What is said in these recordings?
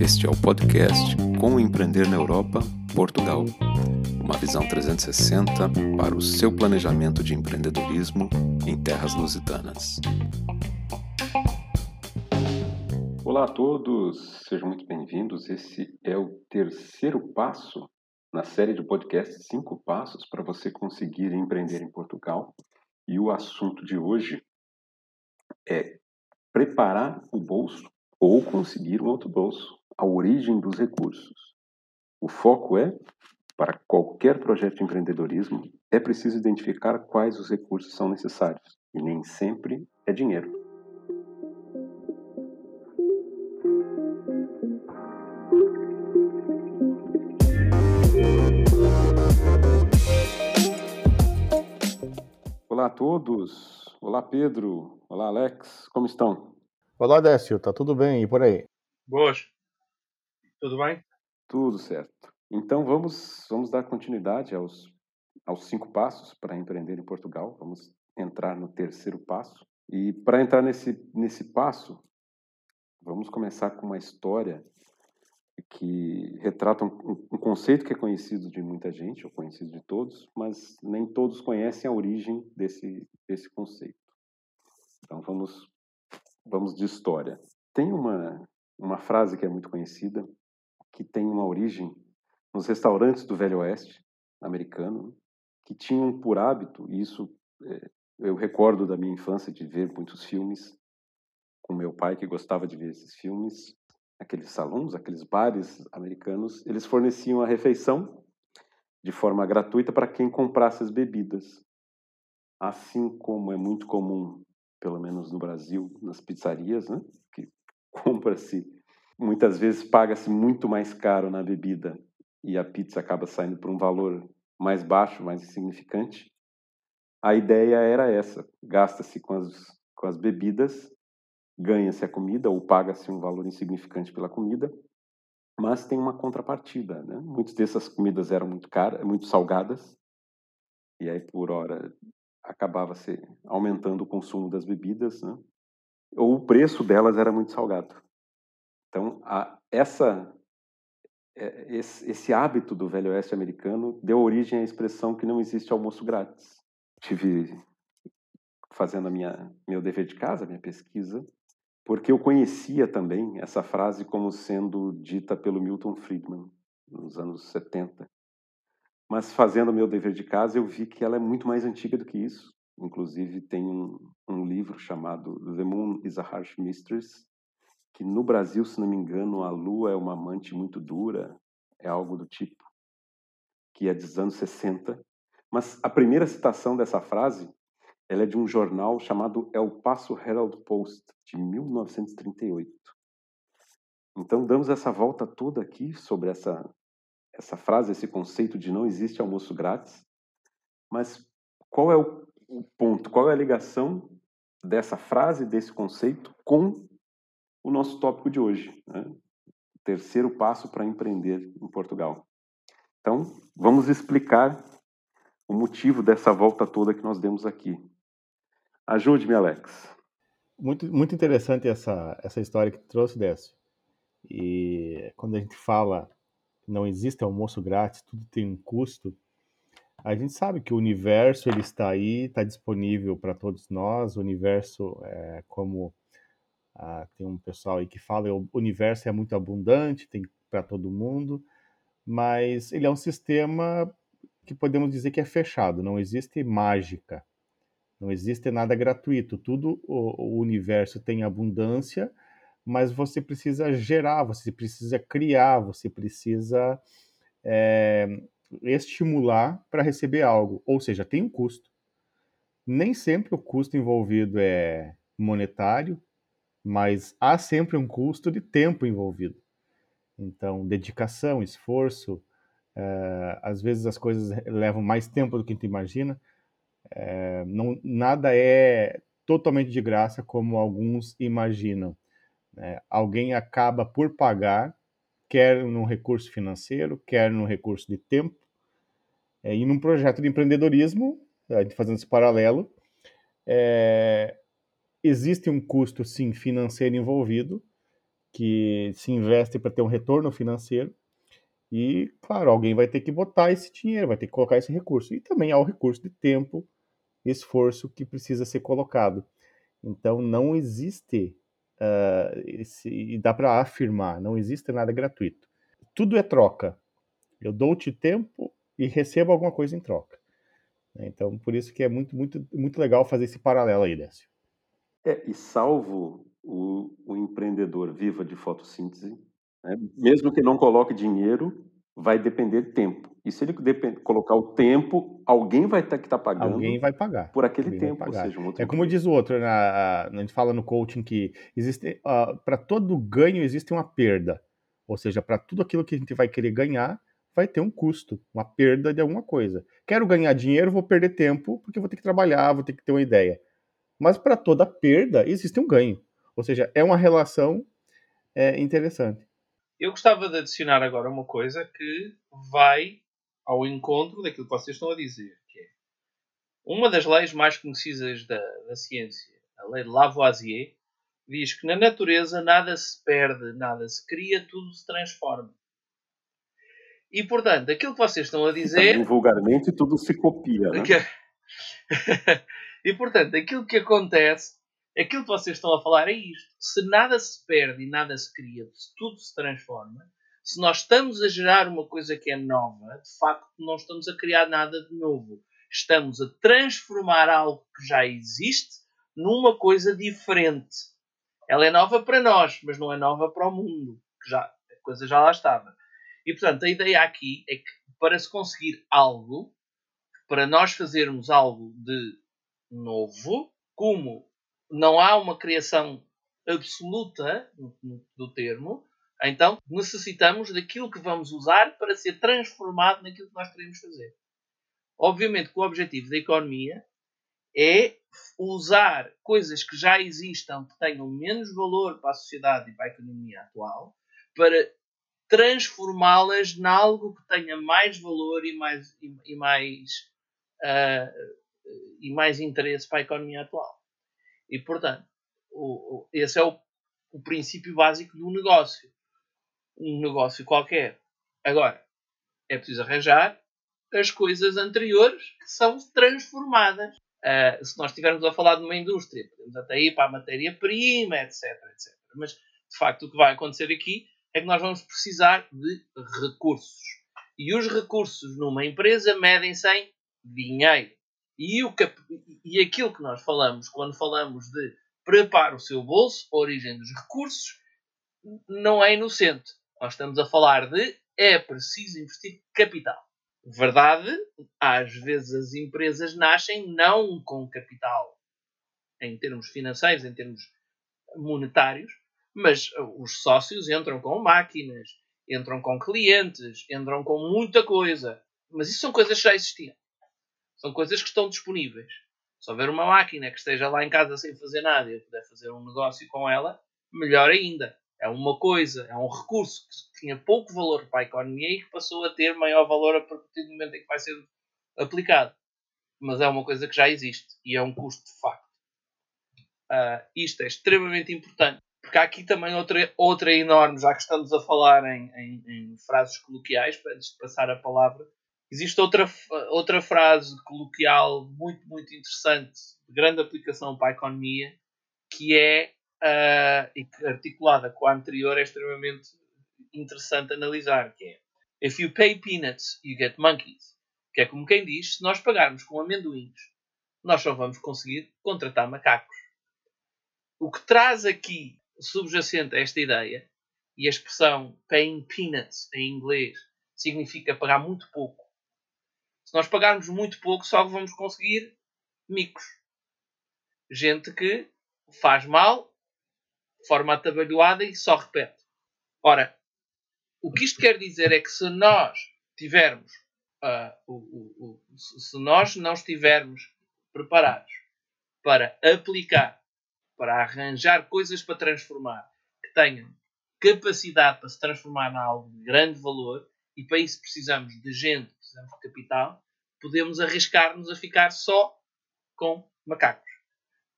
Este é o podcast Como Empreender na Europa, Portugal. Uma visão 360 para o seu planejamento de empreendedorismo em terras lusitanas. Olá a todos, sejam muito bem-vindos. Esse é o terceiro passo na série de podcasts Cinco Passos para você conseguir empreender em Portugal. E o assunto de hoje é preparar o bolso ou conseguir um outro bolso a origem dos recursos. O foco é, para qualquer projeto de empreendedorismo, é preciso identificar quais os recursos são necessários, e nem sempre é dinheiro. Olá a todos. Olá Pedro. Olá Alex. Como estão? Olá Décio, tá tudo bem e por aí? Boas. Tudo bem? Tudo certo. Então vamos, vamos dar continuidade aos, aos cinco passos para empreender em Portugal. Vamos entrar no terceiro passo. E para entrar nesse, nesse passo, vamos começar com uma história que retrata um, um, conceito que é conhecido de muita gente, ou conhecido de todos, mas nem todos conhecem a origem desse, desse conceito. Então vamos, vamos de história. Tem uma, uma frase que é muito conhecida, que tem uma origem nos restaurantes do Velho Oeste americano, que tinham por hábito, e isso é, eu recordo da minha infância de ver muitos filmes com meu pai que gostava de ver esses filmes, aqueles salões, aqueles bares americanos, eles forneciam a refeição de forma gratuita para quem comprasse as bebidas. Assim como é muito comum, pelo menos no Brasil, nas pizzarias, né, que compra-se muitas vezes paga-se muito mais caro na bebida e a pizza acaba saindo por um valor mais baixo, mais insignificante. A ideia era essa: gasta-se com as, com as bebidas, ganha-se a comida ou paga-se um valor insignificante pela comida, mas tem uma contrapartida. Né? Muitas dessas comidas eram muito caras, muito salgadas, e aí por hora acabava se aumentando o consumo das bebidas, né? ou o preço delas era muito salgado. Então, a, essa, é, esse, esse, hábito do Velho Oeste americano deu origem à expressão que não existe almoço grátis. Tive fazendo a minha meu dever de casa, minha pesquisa, porque eu conhecia também essa frase como sendo dita pelo Milton Friedman nos anos 70. Mas fazendo o meu dever de casa, eu vi que ela é muito mais antiga do que isso. Inclusive tem um, um livro chamado The Moon is a Harsh Mistress, que no Brasil, se não me engano, a Lua é uma amante muito dura, é algo do tipo, que é dos anos 60. Mas a primeira citação dessa frase ela é de um jornal chamado El Paso Herald Post, de 1938. Então, damos essa volta toda aqui sobre essa, essa frase, esse conceito de não existe almoço grátis. Mas qual é o, ponto, qual é a ligação dessa frase, desse conceito, com o nosso tópico de hoje, né? terceiro passo para empreender em Portugal. Então, vamos explicar o motivo dessa volta toda que nós demos aqui. Ajude-me, Alex. Muito, muito interessante essa, essa história que trouxe, Décio. E quando a gente fala não existe almoço grátis, tudo tem um custo, a gente sabe que o universo ele está aí, está disponível para todos nós. O universo, é, como ah, tem um pessoal aí que fala o universo é muito abundante, tem para todo mundo, mas ele é um sistema que podemos dizer que é fechado, não existe mágica, não existe nada gratuito. Tudo o, o universo tem abundância, mas você precisa gerar, você precisa criar, você precisa é, estimular para receber algo, ou seja, tem um custo. Nem sempre o custo envolvido é monetário, mas há sempre um custo de tempo envolvido. Então, dedicação, esforço, uh, às vezes as coisas levam mais tempo do que gente imagina. Uh, não, nada é totalmente de graça como alguns imaginam. Né? Alguém acaba por pagar, quer num recurso financeiro, quer num recurso de tempo. É, e num projeto de empreendedorismo, fazendo esse paralelo, é, existe um custo, sim, financeiro envolvido, que se investe para ter um retorno financeiro, e, claro, alguém vai ter que botar esse dinheiro, vai ter que colocar esse recurso. E também há o recurso de tempo, esforço que precisa ser colocado. Então, não existe, uh, esse, e dá para afirmar, não existe nada gratuito. Tudo é troca. Eu dou-te tempo e recebo alguma coisa em troca. Então, por isso que é muito, muito, muito legal fazer esse paralelo aí, Décio. É, e salvo o, o empreendedor viva de fotossíntese, né? mesmo que não coloque dinheiro, vai depender de tempo. E se ele depend... colocar o tempo, alguém vai ter que estar tá pagando. Alguém vai pagar. Por aquele alguém tempo, ou seja, um outro É como diz o outro, na, a gente fala no coaching que existe uh, para todo ganho existe uma perda. Ou seja, para tudo aquilo que a gente vai querer ganhar, vai ter um custo, uma perda de alguma coisa. Quero ganhar dinheiro, vou perder tempo, porque vou ter que trabalhar, vou ter que ter uma ideia. Mas para toda perda existe um ganho. Ou seja, é uma relação é, interessante. Eu gostava de adicionar agora uma coisa que vai ao encontro daquilo que vocês estão a dizer, que é uma das leis mais conhecidas da, da ciência, a lei de Lavoisier, diz que na natureza nada se perde, nada se cria, tudo se transforma. E portanto, aquilo que vocês estão a dizer. Vulgarmente, tudo se copia. Né? e portanto, aquilo que acontece Aquilo que vocês estão a falar é isto. Se nada se perde e nada se cria, se tudo se transforma, se nós estamos a gerar uma coisa que é nova, de facto não estamos a criar nada de novo. Estamos a transformar algo que já existe numa coisa diferente. Ela é nova para nós, mas não é nova para o mundo, que já, a coisa já lá estava. E portanto, a ideia aqui é que para se conseguir algo, para nós fazermos algo de novo, como não há uma criação absoluta do termo, então necessitamos daquilo que vamos usar para ser transformado naquilo que nós queremos fazer. Obviamente que o objetivo da economia é usar coisas que já existam, que tenham menos valor para a sociedade e para a economia atual, para transformá-las em algo que tenha mais valor e mais, e, e mais, uh, e mais interesse para a economia atual. E, portanto, o, o, esse é o, o princípio básico do negócio. Um negócio qualquer. Agora, é preciso arranjar as coisas anteriores que são transformadas. Uh, se nós estivermos a falar de uma indústria, podemos até ir para a matéria-prima, etc, etc. Mas, de facto, o que vai acontecer aqui é que nós vamos precisar de recursos. E os recursos numa empresa medem-se em dinheiro. E, o cap... e aquilo que nós falamos quando falamos de prepare o seu bolso, origem dos recursos, não é inocente. Nós estamos a falar de é preciso investir capital. Verdade, às vezes as empresas nascem não com capital em termos financeiros, em termos monetários, mas os sócios entram com máquinas, entram com clientes, entram com muita coisa. Mas isso são coisas que já existiam. São coisas que estão disponíveis. Se houver uma máquina que esteja lá em casa sem fazer nada e eu puder fazer um negócio com ela, melhor ainda. É uma coisa, é um recurso que tinha pouco valor para a economia e que passou a ter maior valor a partir do momento em que vai ser aplicado. Mas é uma coisa que já existe e é um custo de facto. Uh, isto é extremamente importante. Porque há aqui também outra, outra enorme, já que estamos a falar em, em, em frases coloquiais, para antes de passar a palavra, Existe outra, outra frase coloquial muito, muito interessante, de grande aplicação para a economia, que é, uh, e que articulada com a anterior, é extremamente interessante analisar, que é If you pay peanuts, you get monkeys. Que é como quem diz, se nós pagarmos com amendoins, nós só vamos conseguir contratar macacos. O que traz aqui subjacente a esta ideia, e a expressão paying peanuts em inglês significa pagar muito pouco, se nós pagarmos muito pouco, só vamos conseguir micos. Gente que faz mal, forma atabalhoada e só repete. Ora, o que isto quer dizer é que se nós tivermos, uh, o, o, o, se nós não estivermos preparados para aplicar, para arranjar coisas para transformar, que tenham capacidade para se transformar em algo de grande valor, e para isso precisamos de gente, precisamos de capital, podemos arriscar-nos a ficar só com macacos.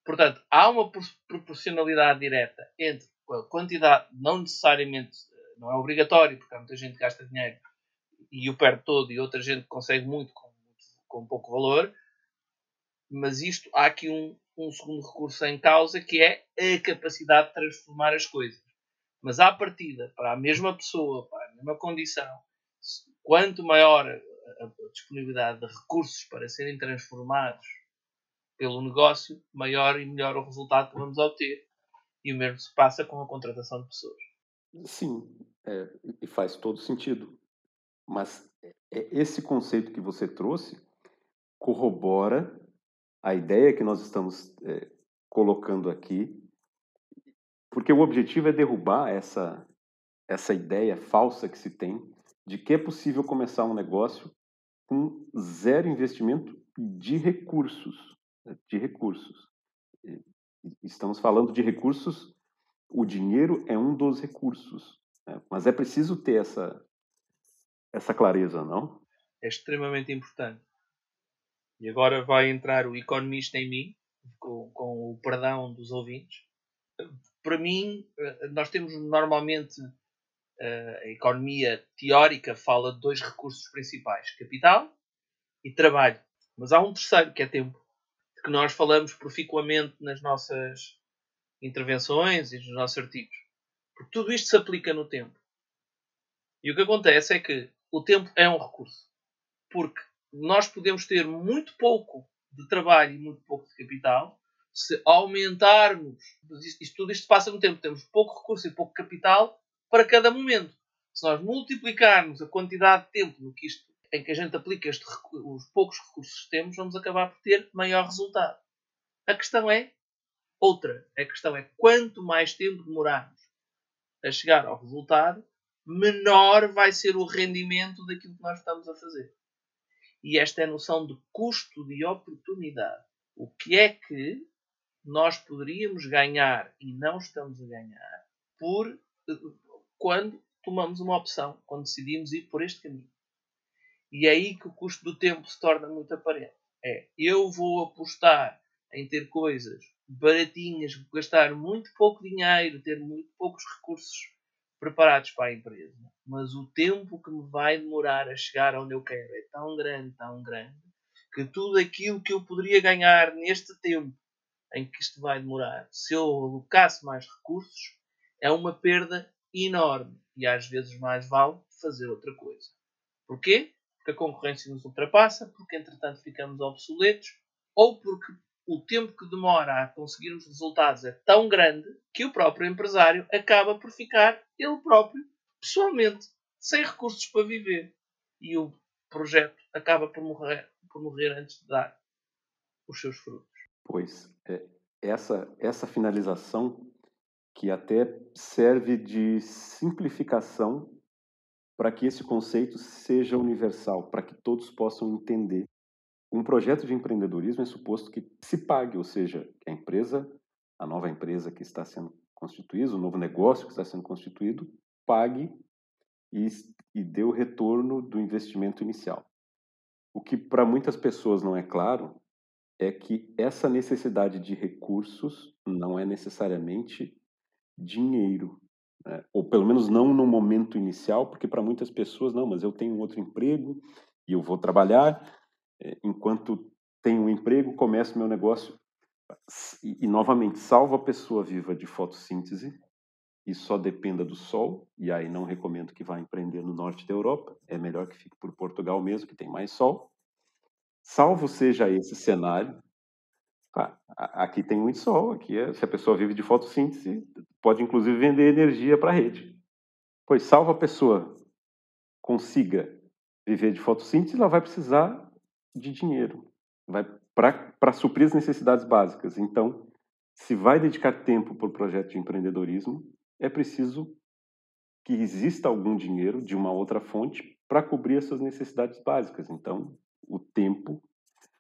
Portanto, há uma proporcionalidade direta entre a quantidade, não necessariamente, não é obrigatório, porque há muita gente que gasta dinheiro e o perde todo, e outra gente consegue muito com, com pouco valor, mas isto há aqui um, um segundo recurso em causa que é a capacidade de transformar as coisas. Mas à partida, para a mesma pessoa, para a mesma condição, quanto maior a disponibilidade de recursos para serem transformados pelo negócio, maior e melhor o resultado que vamos obter. E o mesmo se passa com a contratação de pessoas. Sim, é, e faz todo sentido. Mas é, é, esse conceito que você trouxe corrobora a ideia que nós estamos é, colocando aqui, porque o objetivo é derrubar essa, essa ideia falsa que se tem de que é possível começar um negócio com zero investimento de recursos. De recursos. Estamos falando de recursos, o dinheiro é um dos recursos, né? mas é preciso ter essa, essa clareza, não? É extremamente importante. E agora vai entrar o economista em mim, com, com o perdão dos ouvintes. Para mim, eh, nós temos normalmente eh, a economia teórica fala de dois recursos principais: capital e trabalho. Mas há um terceiro que é tempo que nós falamos proficuamente nas nossas intervenções e nos nossos artigos. Porque tudo isto se aplica no tempo. E o que acontece é que o tempo é um recurso. Porque nós podemos ter muito pouco de trabalho e muito pouco de capital se aumentarmos. Isto, tudo isto passa no tempo. Temos pouco recurso e pouco capital para cada momento. Se nós multiplicarmos a quantidade de tempo no que isto em que a gente aplica este, os poucos recursos que temos, vamos acabar por ter maior resultado. A questão é outra. A questão é quanto mais tempo demorarmos a chegar ao resultado, menor vai ser o rendimento daquilo que nós estamos a fazer. E esta é a noção de custo de oportunidade. O que é que nós poderíamos ganhar e não estamos a ganhar por quando tomamos uma opção, quando decidimos ir por este caminho. E é aí que o custo do tempo se torna muito aparente. É, eu vou apostar em ter coisas baratinhas, gastar muito pouco dinheiro, ter muito poucos recursos preparados para a empresa. Mas o tempo que me vai demorar a chegar onde eu quero é tão grande, tão grande, que tudo aquilo que eu poderia ganhar neste tempo em que isto vai demorar, se eu alocasse mais recursos, é uma perda enorme. E às vezes mais vale fazer outra coisa. Porquê? Porque a concorrência nos ultrapassa, porque entretanto ficamos obsoletos, ou porque o tempo que demora a conseguir os resultados é tão grande que o próprio empresário acaba por ficar ele próprio, pessoalmente, sem recursos para viver. E o projeto acaba por morrer, por morrer antes de dar os seus frutos. Pois, é, essa, essa finalização que até serve de simplificação para que esse conceito seja universal, para que todos possam entender. Um projeto de empreendedorismo é suposto que se pague, ou seja, que a empresa, a nova empresa que está sendo constituída, o novo negócio que está sendo constituído, pague e, e dê o retorno do investimento inicial. O que para muitas pessoas não é claro é que essa necessidade de recursos não é necessariamente dinheiro, né? ou pelo menos não no momento inicial, porque para muitas pessoas, não, mas eu tenho outro emprego e eu vou trabalhar, é, enquanto tenho um emprego, começo meu negócio. E, e, novamente, salvo a pessoa viva de fotossíntese e só dependa do sol, e aí não recomendo que vá empreender no norte da Europa, é melhor que fique por Portugal mesmo, que tem mais sol. Salvo seja esse cenário, Tá, aqui tem muito sol, aqui é, se a pessoa vive de fotossíntese, pode inclusive vender energia para a rede. Pois salvo a pessoa consiga viver de fotossíntese, ela vai precisar de dinheiro, para suprir as necessidades básicas. Então, se vai dedicar tempo para o projeto de empreendedorismo, é preciso que exista algum dinheiro de uma outra fonte para cobrir essas necessidades básicas. Então, o tempo,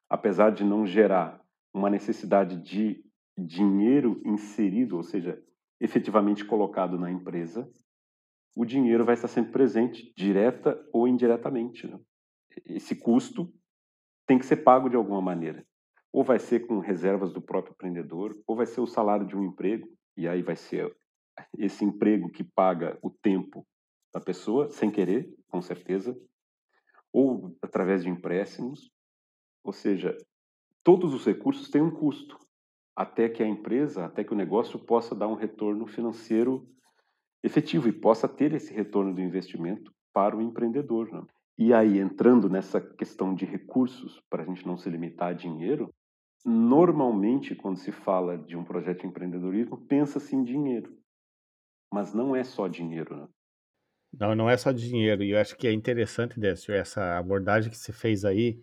apesar de não gerar uma necessidade de dinheiro inserido, ou seja, efetivamente colocado na empresa, o dinheiro vai estar sempre presente, direta ou indiretamente. Né? Esse custo tem que ser pago de alguma maneira. ou vai ser com reservas do próprio empreendedor, ou vai ser o salário de um emprego, e aí vai ser esse emprego que paga o tempo da pessoa, sem querer, com certeza, ou através de empréstimos. Ou seja, todos os recursos têm um custo, até que a empresa, até que o negócio possa dar um retorno financeiro efetivo e possa ter esse retorno do investimento para o empreendedor. Né? E aí, entrando nessa questão de recursos, para a gente não se limitar a dinheiro, normalmente, quando se fala de um projeto de empreendedorismo, pensa-se em dinheiro. Mas não é só dinheiro, né? Não, não é só dinheiro. E eu acho que é interessante, Décio, essa abordagem que você fez aí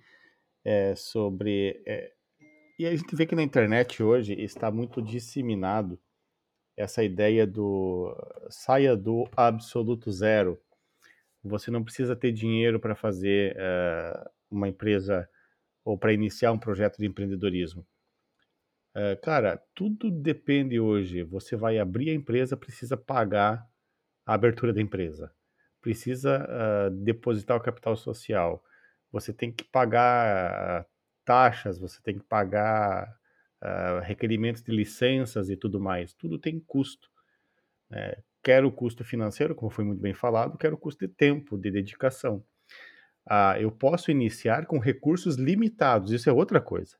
é, sobre. É, e a gente vê que na internet hoje está muito disseminado essa ideia do saia do absoluto zero. Você não precisa ter dinheiro para fazer uh, uma empresa ou para iniciar um projeto de empreendedorismo. Uh, cara, tudo depende hoje. Você vai abrir a empresa, precisa pagar a abertura da empresa, precisa uh, depositar o capital social, você tem que pagar taxas, você tem que pagar uh, requerimentos de licenças e tudo mais. Tudo tem custo. Né? Quer o custo financeiro, como foi muito bem falado, quer o custo de tempo, de dedicação. Uh, eu posso iniciar com recursos limitados, isso é outra coisa.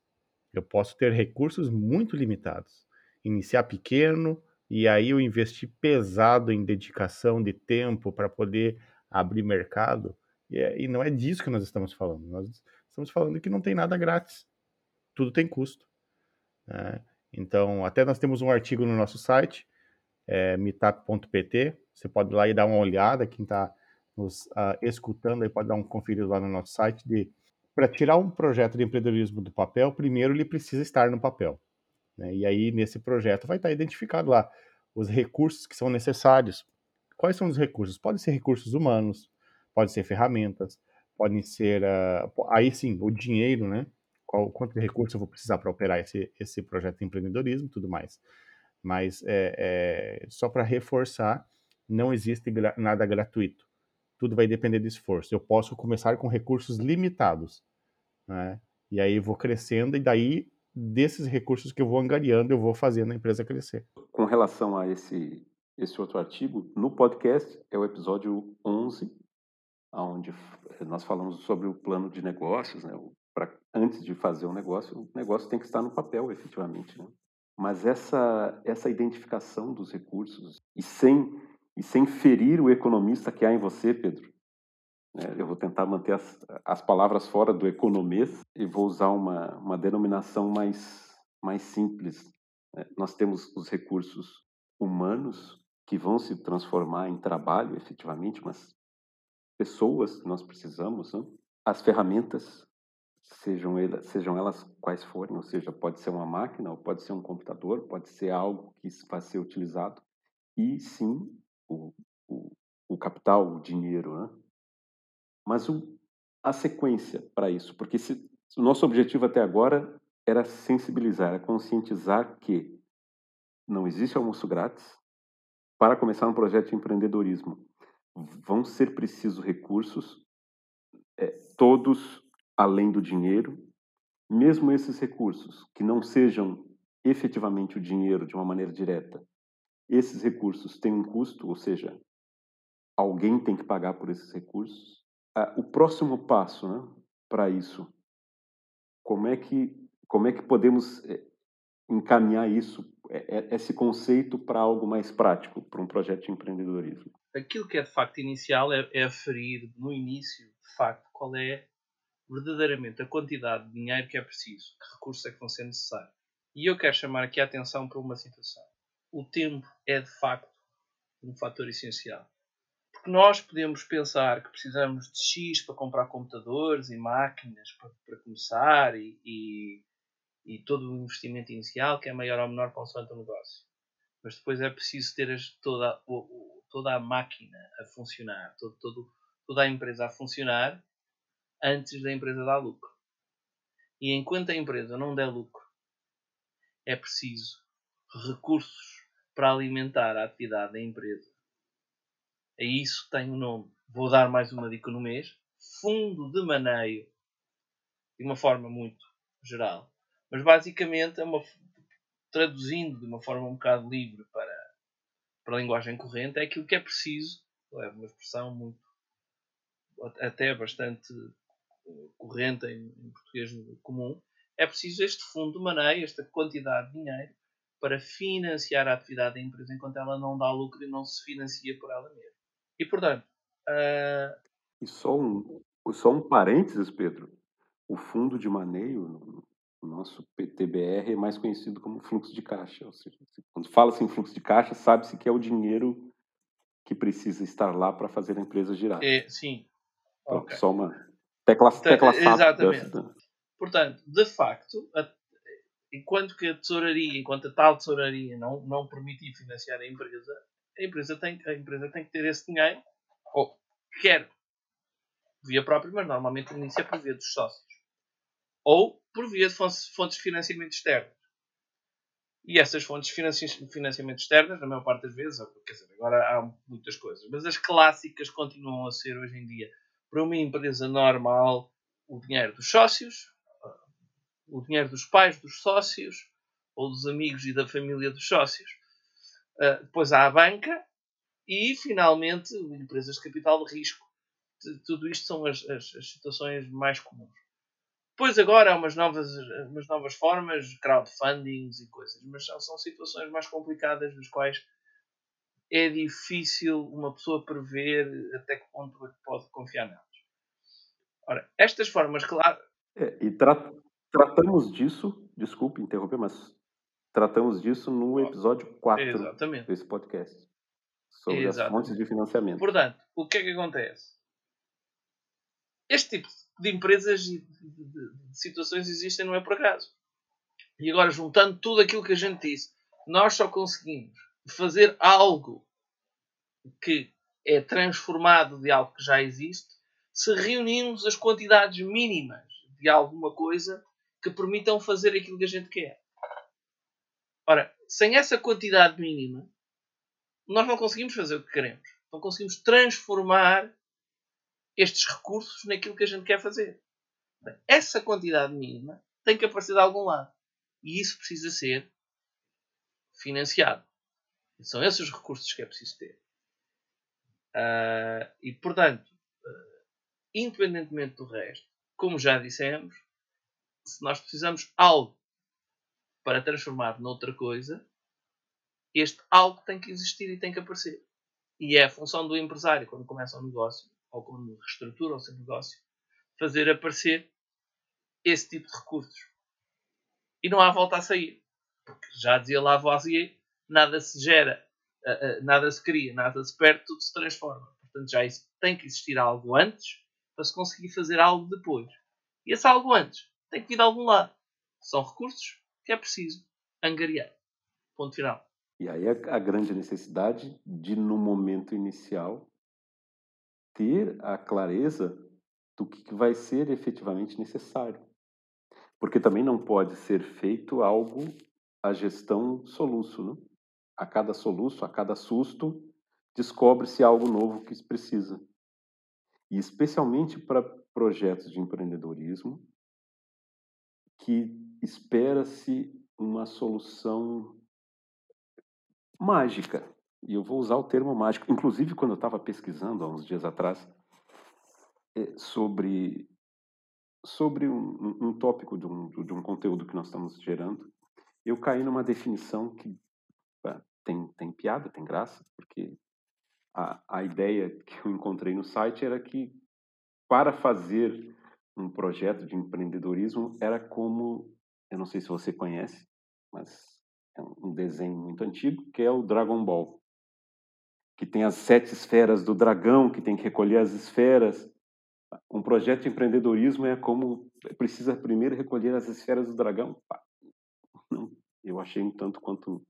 Eu posso ter recursos muito limitados. Iniciar pequeno e aí eu investir pesado em dedicação de tempo para poder abrir mercado. E, é, e não é disso que nós estamos falando. Nós estamos falando que não tem nada grátis. Tudo tem custo. Né? Então, até nós temos um artigo no nosso site, é, meetup.pt. Você pode ir lá e dar uma olhada. Quem está nos uh, escutando aí pode dar um conferido lá no nosso site. De para tirar um projeto de empreendedorismo do papel, primeiro ele precisa estar no papel. Né? E aí, nesse projeto, vai estar identificado lá os recursos que são necessários. Quais são os recursos? Podem ser recursos humanos, podem ser ferramentas, podem ser. Uh, aí sim, o dinheiro, né? Qual, quanto de recurso eu vou precisar para operar esse, esse projeto de empreendedorismo e tudo mais. Mas é, é só para reforçar, não existe gra nada gratuito. Tudo vai depender do esforço. Eu posso começar com recursos limitados, né? E aí vou crescendo, e daí, desses recursos que eu vou angariando, eu vou fazendo a empresa crescer. Com relação a esse, esse outro artigo, no podcast é o episódio 11, onde nós falamos sobre o plano de negócios, né? Pra, antes de fazer um negócio, o negócio tem que estar no papel, efetivamente, né? Mas essa essa identificação dos recursos e sem e sem ferir o economista que há em você, Pedro. Né? Eu vou tentar manter as, as palavras fora do economês e vou usar uma uma denominação mais mais simples. Né? Nós temos os recursos humanos que vão se transformar em trabalho, efetivamente, mas pessoas que nós precisamos, né? as ferramentas, sejam elas, sejam elas quais forem, ou seja, pode ser uma máquina, ou pode ser um computador, pode ser algo que vai ser utilizado, e sim o, o, o capital, o dinheiro. Né? Mas o, a sequência para isso, porque se, o nosso objetivo até agora era sensibilizar, era conscientizar que não existe almoço grátis para começar um projeto de empreendedorismo vão ser precisos recursos, é, todos além do dinheiro, mesmo esses recursos que não sejam efetivamente o dinheiro de uma maneira direta, esses recursos têm um custo, ou seja, alguém tem que pagar por esses recursos. Ah, o próximo passo né, para isso, como é que como é que podemos é, encaminhar isso, esse conceito para algo mais prático, para um projeto de empreendedorismo? aquilo que é de facto inicial é, é aferir no início, de facto, qual é verdadeiramente a quantidade de dinheiro que é preciso, que recursos é que vão ser necessários. E eu quero chamar aqui a atenção para uma situação. O tempo é de facto um fator essencial. Porque nós podemos pensar que precisamos de X para comprar computadores e máquinas para, para começar e, e, e, todo o investimento inicial que é maior ou menor consoante o negócio. Mas depois é preciso ter toda toda a máquina a funcionar, todo, todo, toda a empresa a funcionar antes da empresa dar lucro. E enquanto a empresa não der lucro, é preciso recursos para alimentar a atividade da empresa. É isso tem o um nome. Vou dar mais uma dica no mês. Fundo de maneio, de uma forma muito geral. Mas basicamente é uma traduzindo de uma forma um bocado livre para, para a linguagem corrente, é aquilo que é preciso, é uma expressão muito até bastante eh, corrente em, em português comum, é preciso este fundo de maneio, esta quantidade de dinheiro, para financiar a atividade da empresa enquanto ela não dá lucro e não se financia por ela mesma. E portanto. Uh... E só um, só um parênteses, Pedro. O fundo de maneio, o nosso PTBR, é mais conhecido como fluxo de caixa. Ou seja, quando fala-se em fluxo de caixa, sabe-se que é o dinheiro que precisa estar lá para fazer a empresa girar. É, sim. Então, okay. Só uma tecla, tecla Exatamente. Dessa. Portanto, de facto, a, enquanto que a tesouraria, enquanto a tal tesouraria não, não permitir financiar a empresa, a empresa, tem, a empresa tem que ter esse dinheiro, ou quer via própria, mas normalmente inicia por via dos sócios, ou por via de fontes, de financiamento externas. E essas fontes de financiamento externas, na maior parte das vezes, quer dizer, agora há muitas coisas, mas as clássicas continuam a ser hoje em dia, para uma empresa normal, o dinheiro dos sócios, o dinheiro dos pais dos sócios, ou dos amigos e da família dos sócios. Uh, depois há a banca e, finalmente, empresas de capital de risco. Tudo isto são as, as, as situações mais comuns. Depois agora há umas novas, umas novas formas, crowdfundings e coisas, mas são, são situações mais complicadas das quais é difícil uma pessoa prever até que ponto é que pode confiar nelas. Ora, estas formas, claro. É, e tra tratamos disso, desculpe interromper, mas tratamos disso no episódio 4 Exatamente. desse podcast. Sobre Exatamente. as fontes de financiamento. Portanto, o que é que acontece? Este tipo de empresas e de, de, de situações existem não é por acaso. E agora, juntando tudo aquilo que a gente disse, nós só conseguimos fazer algo que é transformado de algo que já existe se reunirmos as quantidades mínimas de alguma coisa que permitam fazer aquilo que a gente quer. Ora, sem essa quantidade mínima, nós não conseguimos fazer o que queremos. Não conseguimos transformar estes recursos naquilo que a gente quer fazer. Essa quantidade mínima tem que aparecer de algum lado. E isso precisa ser financiado. São esses os recursos que é preciso ter. Uh, e, portanto, uh, independentemente do resto, como já dissemos, se nós precisamos algo para transformar noutra coisa, este algo tem que existir e tem que aparecer. E é a função do empresário, quando começa um negócio, ou quando reestrutura o seu negócio, fazer aparecer esse tipo de recursos. E não há volta a sair. Porque já dizia Lavoisier, nada se gera, nada se cria, nada se perde, tudo se transforma. Portanto, já tem que existir algo antes para se conseguir fazer algo depois. E esse algo antes tem que vir de algum lado. São recursos que é preciso angariar. Ponto final. E aí a, a grande necessidade de, no momento inicial, ter a clareza do que vai ser efetivamente necessário. Porque também não pode ser feito algo a gestão soluço. Né? A cada soluço, a cada susto, descobre-se algo novo que se precisa. E especialmente para projetos de empreendedorismo, que espera-se uma solução mágica. E eu vou usar o termo mágico. Inclusive, quando eu estava pesquisando há uns dias atrás é, sobre, sobre um, um tópico de um, de um conteúdo que nós estamos gerando, eu caí numa definição que tem, tem piada, tem graça, porque a, a ideia que eu encontrei no site era que para fazer um projeto de empreendedorismo era como, eu não sei se você conhece, mas é um desenho muito antigo, que é o Dragon Ball, que tem as sete esferas do dragão, que tem que recolher as esferas. Um projeto de empreendedorismo é como precisa primeiro recolher as esferas do dragão. Não, eu achei um tanto quanto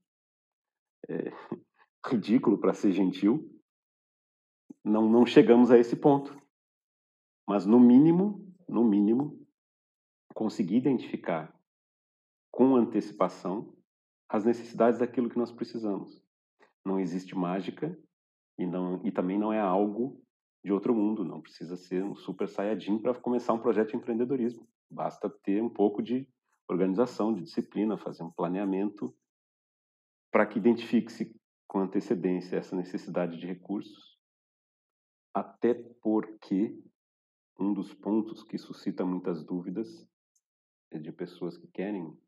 é, ridículo para ser gentil. Não, não chegamos a esse ponto. Mas no mínimo no mínimo, conseguir identificar com antecipação as necessidades daquilo que nós precisamos. Não existe mágica e, não, e também não é algo de outro mundo. Não precisa ser um super saiyajin para começar um projeto de empreendedorismo. Basta ter um pouco de organização, de disciplina, fazer um planeamento para que identifique-se com antecedência essa necessidade de recursos, até porque um dos pontos que suscita muitas dúvidas é de pessoas que querem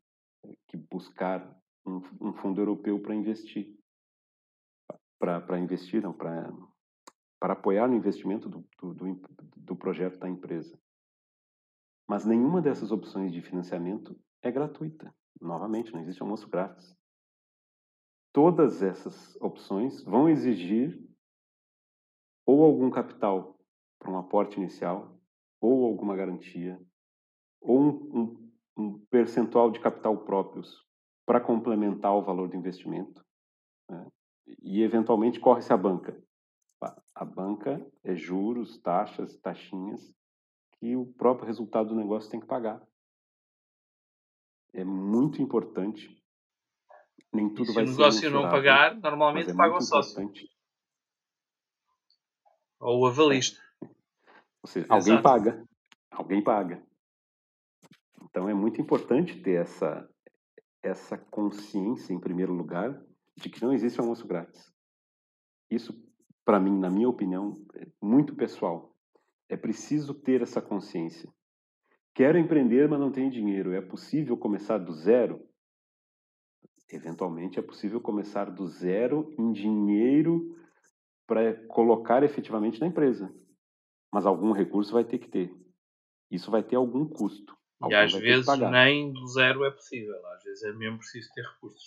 é, que buscar um, um fundo europeu para investir, para investir, não, para para apoiar no investimento do, do, do, projeto da empresa. Mas nenhuma dessas opções de financiamento é gratuita. Novamente, não existe almoço grátis. Todas essas opções vão exigir ou algum capital para um aporte inicial, ou alguma garantia, ou um, um, um percentual de capital próprios para complementar o valor do investimento. Né? E, eventualmente, corre-se a banca. A banca é juros, taxas, taxinhas que o próprio resultado do negócio tem que pagar. É muito importante. Nem tudo e se vai o negócio não pagar, normalmente é paga o sócio. Importante. Ou o avalista. É. Ou seja, alguém paga. Alguém paga. Então é muito importante ter essa, essa consciência, em primeiro lugar, de que não existe almoço grátis. Isso, para mim, na minha opinião, é muito pessoal. É preciso ter essa consciência. Quero empreender, mas não tenho dinheiro. É possível começar do zero? Eventualmente é possível começar do zero em dinheiro para colocar efetivamente na empresa. Mas algum recurso vai ter que ter. Isso vai ter algum custo. E às vezes nem do zero é possível. Às vezes é mesmo preciso ter recursos.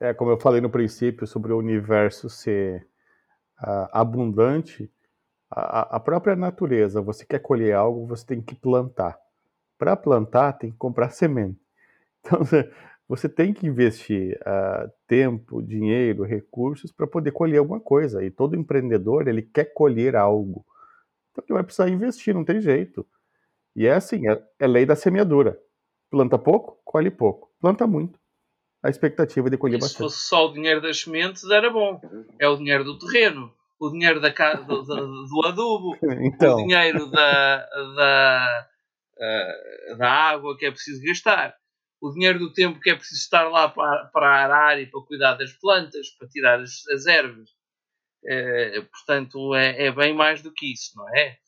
É, como eu falei no princípio sobre o universo ser uh, abundante, a, a, própria natureza, você quer colher algo, você tem que plantar. Para plantar, tem que comprar semente. Então, você tem que investir uh, tempo, dinheiro, recursos para poder colher alguma coisa. E todo empreendedor, ele quer colher algo. Então, ele vai precisar investir, não tem jeito. E é assim, é, é lei da semeadura. Planta pouco, colhe pouco. Planta muito. A expectativa de colher e bastante. Se fosse só o dinheiro das sementes, era bom. É o dinheiro do terreno, o dinheiro da casa, do, do, do adubo, então. o dinheiro da, da, uh, da água que é preciso gastar o dinheiro do tempo que é preciso estar lá para, para arar e para cuidar das plantas, para tirar as, as ervas. É, portanto, é, é, bem mais do que isso, não é?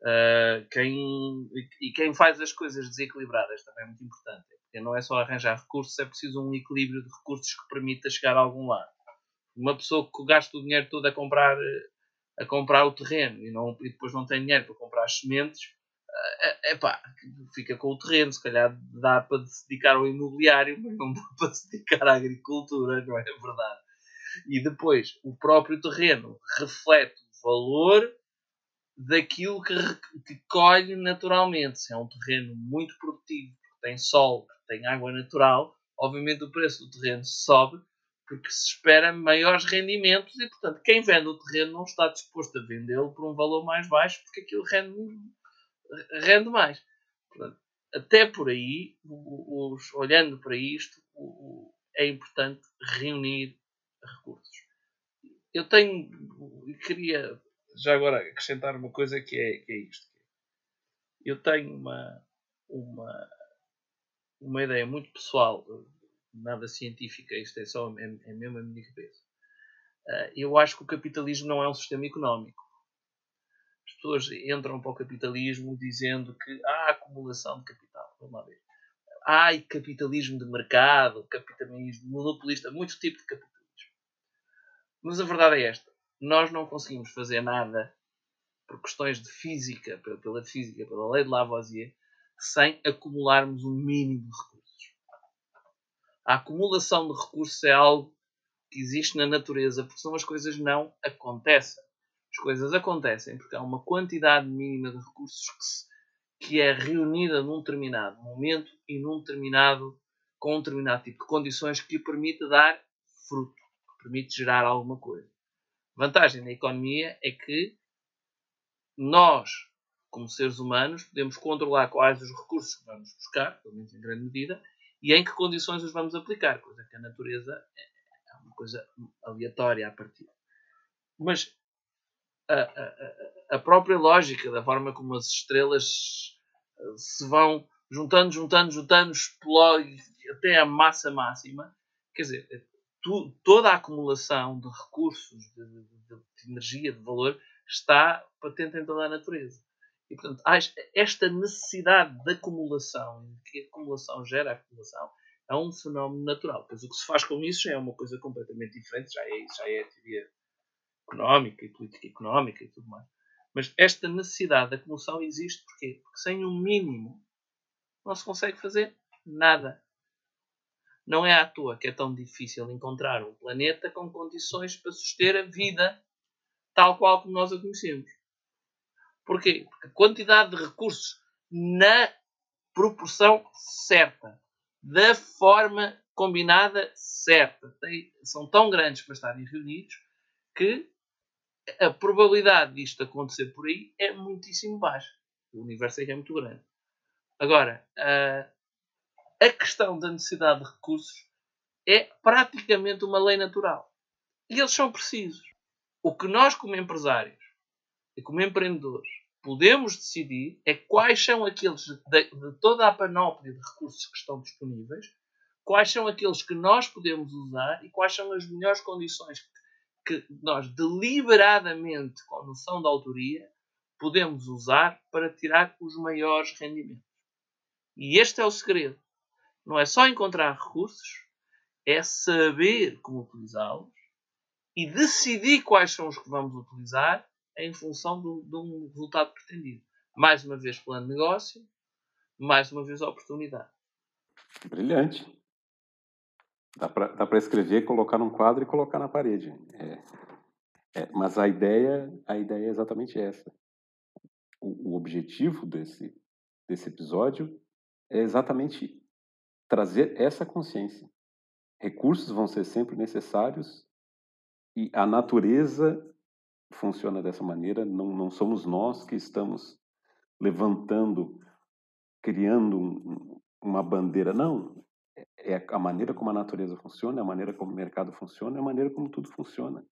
Uh, quem, e quem faz as coisas desequilibradas também é muito importante. Porque não é só arranjar recursos, é preciso um equilíbrio de recursos que permita chegar a algum lado. Uma pessoa que gasta o dinheiro todo a comprar, a comprar o terreno e, não, e depois não tem dinheiro para comprar as sementes, é, pá, fica com o terreno, se calhar dá para se dedicar ao imobiliário, mas não dá para se dedicar à agricultura, não é verdade? E depois, o próprio terreno reflete o valor daquilo que, que colhe naturalmente. Se é um terreno muito produtivo, que tem sol, tem água natural, obviamente o preço do terreno sobe porque se espera maiores rendimentos e, portanto, quem vende o terreno não está disposto a vendê-lo por um valor mais baixo porque aquilo rende rende mais. Portanto, até por aí, os, olhando para isto, é importante reunir recursos. Eu tenho, queria já agora acrescentar uma coisa que é, que é isto. Eu tenho uma, uma, uma ideia muito pessoal, nada científica, isto é só é, é mesmo a minha cabeça. Ah, eu acho que o capitalismo não é um sistema económico as pessoas entram para o capitalismo dizendo que há acumulação de capital. Vamos lá ver. Há capitalismo de mercado, capitalismo monopolista, muitos tipos de capitalismo. Mas a verdade é esta: nós não conseguimos fazer nada por questões de física, pela física, pela lei de Lavoisier, sem acumularmos um mínimo de recursos. A acumulação de recursos é algo que existe na natureza, porque senão as coisas não acontecem. As coisas acontecem porque há uma quantidade mínima de recursos que, se, que é reunida num determinado momento e num determinado, com um determinado tipo de condições que permite dar fruto, que permite gerar alguma coisa. A vantagem da economia é que nós, como seres humanos, podemos controlar quais os recursos que vamos buscar, pelo menos em grande medida, e em que condições os vamos aplicar, coisa que a natureza é, é uma coisa aleatória a partir. Mas a, a, própria lógica da forma como as estrelas se vão juntando, juntando, juntando, até a massa máxima. Quer dizer, tu, toda a acumulação de recursos, de, de, de, energia, de valor, está patente em toda a natureza. E, portanto, esta necessidade de acumulação, que acumulação gera acumulação, é um fenómeno natural. Pois o que se faz com isso já é uma coisa completamente diferente, já é, já é teoria económica e política económica e tudo mais. Mas esta necessidade de acumulação existe porquê? Porque sem um mínimo não se consegue fazer nada. Não é à toa que é tão difícil encontrar um planeta com condições para suster a vida tal qual como nós a conhecemos. Porquê? Porque a quantidade de recursos na proporção certa, da forma combinada certa, tem, são tão grandes para estarem reunidos que a probabilidade disto acontecer por aí é muitíssimo baixa. O universo é que é muito grande. Agora, a, a questão da necessidade de recursos é praticamente uma lei natural. E eles são precisos. O que nós, como empresários e como empreendedores, podemos decidir é quais são aqueles de, de toda a panóplia de recursos que estão disponíveis, quais são aqueles que nós podemos usar e quais são as melhores condições que nós deliberadamente, com noção de autoria, podemos usar para tirar os maiores rendimentos. E este é o segredo. Não é só encontrar recursos, é saber como utilizá-los e decidir quais são os que vamos utilizar em função do, de um resultado pretendido. Mais uma vez, plano de negócio, mais uma vez, oportunidade. Brilhante. Dá para escrever, colocar num quadro e colocar na parede. É, é, mas a ideia, a ideia é exatamente essa. O, o objetivo desse, desse episódio é exatamente trazer essa consciência. Recursos vão ser sempre necessários e a natureza funciona dessa maneira. Não, não somos nós que estamos levantando, criando um, uma bandeira. Não, é a maneira como a natureza funciona, é a maneira como o mercado funciona, é a maneira como tudo funciona.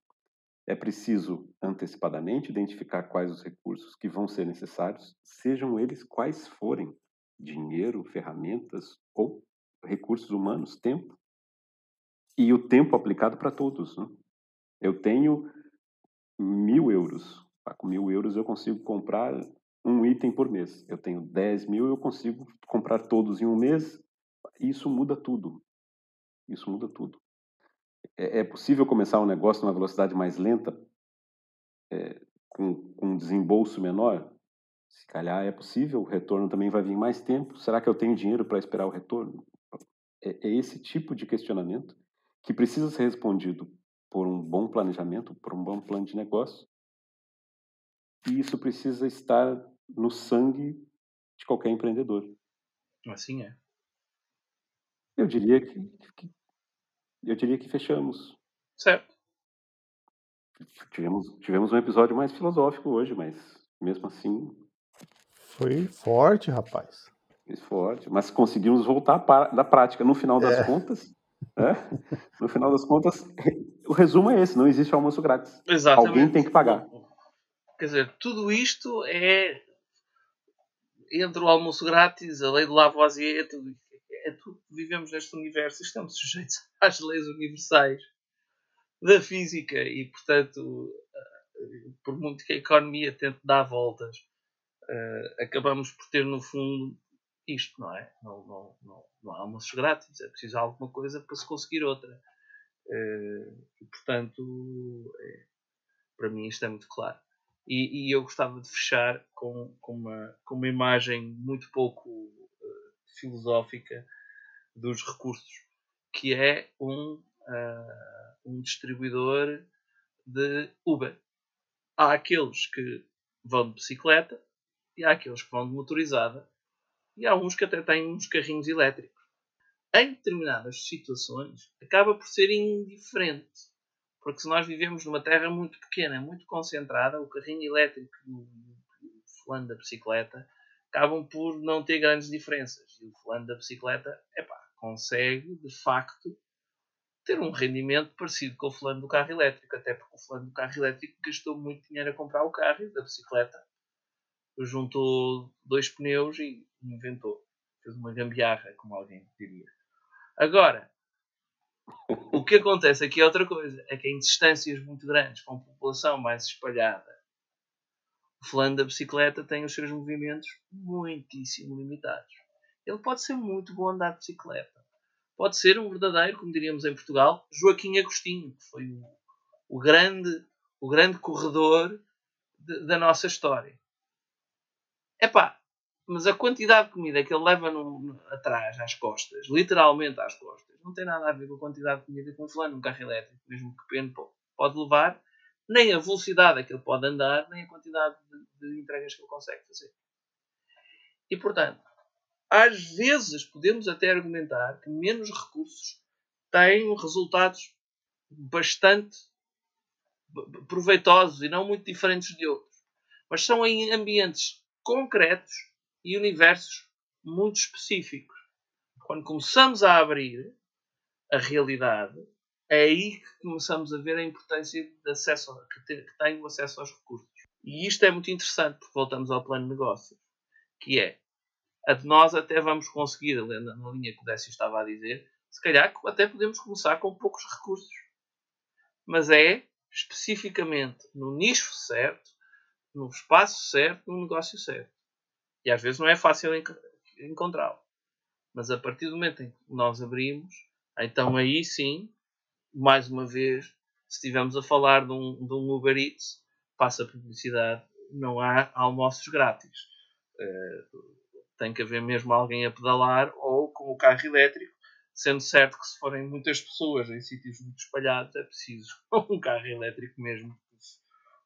É preciso antecipadamente identificar quais os recursos que vão ser necessários, sejam eles quais forem dinheiro, ferramentas ou recursos humanos, tempo. E o tempo aplicado para todos. Né? Eu tenho mil euros. Com mil euros eu consigo comprar um item por mês. Eu tenho 10 mil, eu consigo comprar todos em um mês isso muda tudo. Isso muda tudo. É, é possível começar um negócio numa velocidade mais lenta, é, com, com um desembolso menor? Se calhar é possível, o retorno também vai vir mais tempo. Será que eu tenho dinheiro para esperar o retorno? É, é esse tipo de questionamento que precisa ser respondido por um bom planejamento, por um bom plano de negócio. E isso precisa estar no sangue de qualquer empreendedor. Assim é. Eu diria que, que eu diria que fechamos. Certo. Tivemos, tivemos um episódio mais filosófico hoje, mas mesmo assim. Foi forte, rapaz. Foi forte. Mas conseguimos voltar para, da prática. No final das é. contas. É, no final das contas, o resumo é esse: não existe almoço grátis. Exatamente. Alguém tem que pagar. Quer dizer, tudo isto é entre o almoço grátis, a lei do Lavoisier, tudo isto é tudo vivemos neste universo e estamos sujeitos às leis universais da física e, portanto, eh, por muito que a economia tente dar voltas, uh, acabamos por ter, no fundo, isto, não é? Não, não, não, não há almoços grátis, é preciso alguma coisa para se conseguir outra. Uh, e, portanto, é, para mim isto é muito claro. E, e, eu gostava de fechar com, com, uma, com uma imagem muito pouco uh, filosófica dos recursos, que é um, uh, um distribuidor de Uber. Há aqueles que vão de bicicleta e há aqueles que vão de motorizada e há uns que até têm uns carrinhos elétricos. Em determinadas situações acaba por ser indiferente. Porque se nós vivemos numa terra muito pequena, muito concentrada, o carrinho elétrico e o fulano da bicicleta acabam por não ter grandes diferenças. E o fulano da bicicleta, epá, consegue, de facto, ter um rendimento parecido com o fulano do carro elétrico, até porque o fulano do carro elétrico gastou muito dinheiro a comprar o carro e da bicicleta juntou dois pneus e inventou. fez uma gambiarra, como alguém diria. Agora, o que acontece aqui é outra coisa. É que em distâncias muito grandes, com população mais espalhada, o fulano da bicicleta tem os seus movimentos muitíssimo limitados. Ele pode ser muito bom andar de bicicleta. Pode ser um verdadeiro, como diríamos em Portugal, Joaquim Agostinho, que foi o, o grande, o grande corredor de, da nossa história. Epá, mas a quantidade de comida que ele leva no, atrás, às costas, literalmente às costas, não tem nada a ver com a quantidade de comida que um fulano, um carro elétrico, mesmo que pequeno, pode levar, nem a velocidade a que ele pode andar, nem a quantidade de, de entregas que ele consegue fazer. E portanto, às vezes podemos até argumentar que menos recursos têm resultados bastante proveitosos e não muito diferentes de outros. Mas são em ambientes concretos e universos muito específicos. Quando começamos a abrir a realidade, é aí que começamos a ver a importância de acesso, que, que tem o acesso aos recursos. E isto é muito interessante porque voltamos ao plano de negócio, que é a de nós até vamos conseguir, na linha que o Décio estava a dizer, se calhar até podemos começar com poucos recursos. Mas é especificamente no nicho certo, no espaço certo, no negócio certo. E às vezes não é fácil encontrá-lo. Mas a partir do momento em que nós abrimos, então aí sim, mais uma vez, se estivermos a falar de um, de um Uber Eats, passa publicidade, não há almoços grátis. Uh, tem que haver mesmo alguém a pedalar ou com o carro elétrico, sendo certo que se forem muitas pessoas em sítios muito espalhados, é preciso um carro elétrico mesmo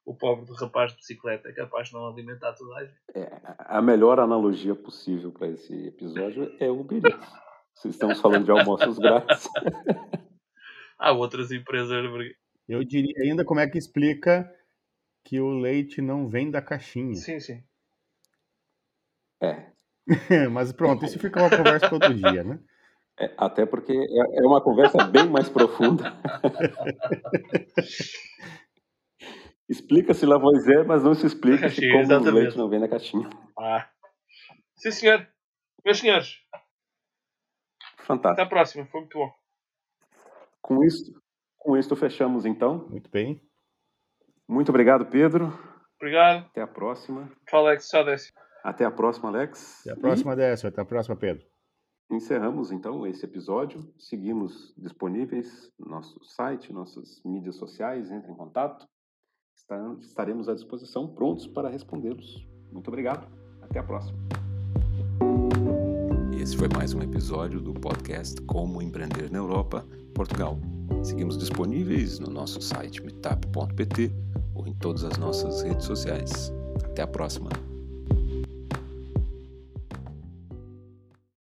o pobre do rapaz de bicicleta é capaz de não alimentar toda a gente. É, a melhor analogia possível para esse episódio é o Uber Eats. Se estamos falando de almoços grátis. Há outras empresas. Eu diria ainda como é que explica que o leite não vem da caixinha. Sim, sim. É. Mas pronto, isso fica uma conversa para outro dia, né? É, até porque é, é uma conversa bem mais profunda. Explica-se Lavoisier, mas não se explica se como o leite não vem na caixinha. Ah. Sim, senhor. Meus senhores. Fantástico. Até a próxima, foi muito bom. Com isso, com isso fechamos então. Muito bem. Muito obrigado, Pedro. Obrigado. Até a próxima. Tchau, Alex. Tchau, Décio. Até a próxima, Alex. Até a próxima, e... Décio. Até a próxima, Pedro. Encerramos então esse episódio. Seguimos disponíveis no nosso site, nossas mídias sociais. Entre em contato estaremos à disposição, prontos para respondê-los. Muito obrigado. Até a próxima. Esse foi mais um episódio do podcast Como Empreender na Europa, Portugal. Seguimos disponíveis no nosso site meetup.pt ou em todas as nossas redes sociais. Até a próxima.